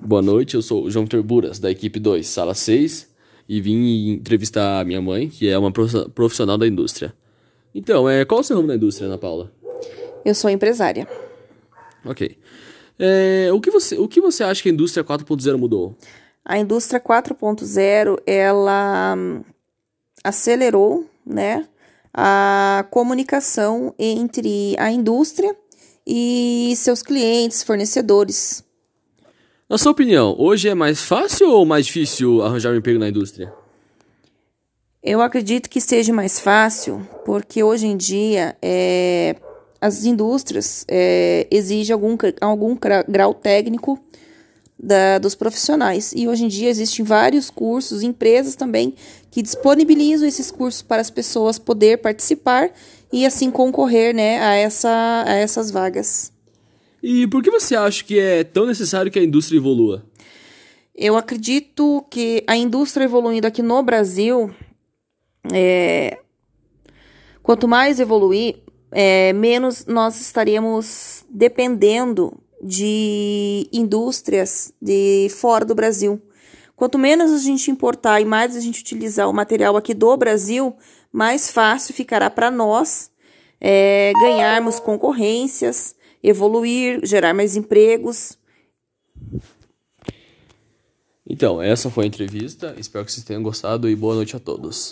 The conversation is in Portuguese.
Boa noite, eu sou o João Vitor Buras, da equipe 2, sala 6, e vim entrevistar a minha mãe, que é uma profissional da indústria. Então, é, qual é o seu ramo na indústria, Ana Paula? Eu sou empresária. Ok. É, o, que você, o que você acha que a indústria 4.0 mudou? A indústria 4.0, ela hum, acelerou, né, a comunicação entre a indústria e seus clientes, fornecedores. Na sua opinião, hoje é mais fácil ou mais difícil arranjar um emprego na indústria? Eu acredito que seja mais fácil, porque hoje em dia é, as indústrias é, exigem algum, algum grau técnico da, dos profissionais. E hoje em dia existem vários cursos, empresas também, que disponibilizam esses cursos para as pessoas poder participar e assim concorrer né, a, essa, a essas vagas. E por que você acha que é tão necessário que a indústria evolua? Eu acredito que a indústria evoluindo aqui no Brasil, é, quanto mais evoluir, é, menos nós estaríamos dependendo de indústrias de fora do Brasil. Quanto menos a gente importar e mais a gente utilizar o material aqui do Brasil, mais fácil ficará para nós é, ganharmos concorrências evoluir, gerar mais empregos. Então, essa foi a entrevista. Espero que vocês tenham gostado e boa noite a todos.